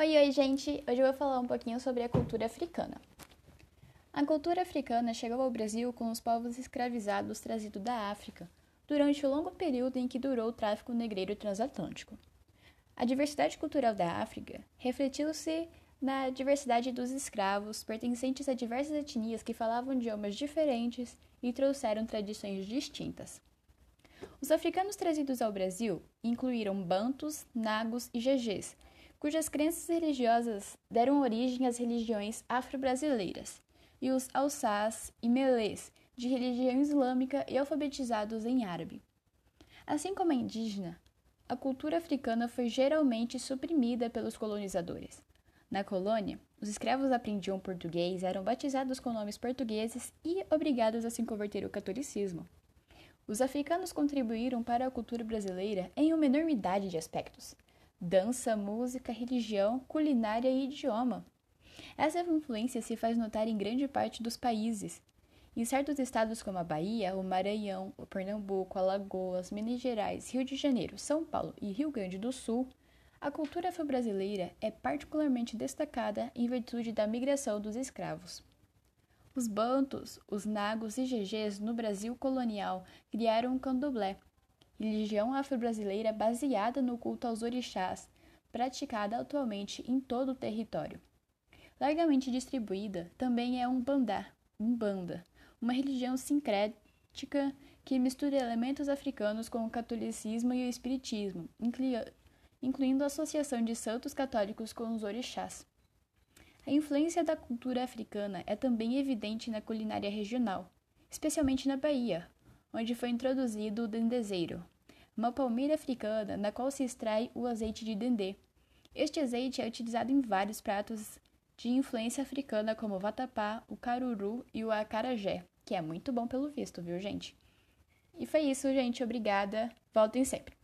Oi, oi, gente! Hoje eu vou falar um pouquinho sobre a cultura africana. A cultura africana chegou ao Brasil com os povos escravizados trazidos da África, durante o longo período em que durou o tráfico negreiro transatlântico. A diversidade cultural da África refletiu-se na diversidade dos escravos, pertencentes a diversas etnias que falavam idiomas diferentes e trouxeram tradições distintas. Os africanos trazidos ao Brasil incluíram bantus, nagos e gegês, cujas crenças religiosas deram origem às religiões afro-brasileiras, e os alçás e melês, de religião islâmica e alfabetizados em árabe. Assim como a indígena, a cultura africana foi geralmente suprimida pelos colonizadores. Na colônia, os escravos aprendiam português, eram batizados com nomes portugueses e obrigados a se converter ao catolicismo. Os africanos contribuíram para a cultura brasileira em uma enormidade de aspectos, dança, música, religião, culinária e idioma. Essa influência se faz notar em grande parte dos países. Em certos estados como a Bahia, o Maranhão, o Pernambuco, Alagoas, Minas Gerais, Rio de Janeiro, São Paulo e Rio Grande do Sul, a cultura afro-brasileira é particularmente destacada em virtude da migração dos escravos. Os bantos, os nagos e gegês no Brasil colonial criaram o candomblé, religião afro-brasileira baseada no culto aos orixás, praticada atualmente em todo o território. Largamente distribuída também é um bandá, umbanda, uma religião sincrética que mistura elementos africanos com o catolicismo e o espiritismo, incluindo a associação de santos católicos com os orixás. A influência da cultura africana é também evidente na culinária regional, especialmente na Bahia, onde foi introduzido o dendezeiro, uma palmeira africana na qual se extrai o azeite de dendê. Este azeite é utilizado em vários pratos de influência africana como o vatapá, o caruru e o acarajé, que é muito bom pelo visto, viu, gente? E foi isso, gente. Obrigada. Voltem sempre.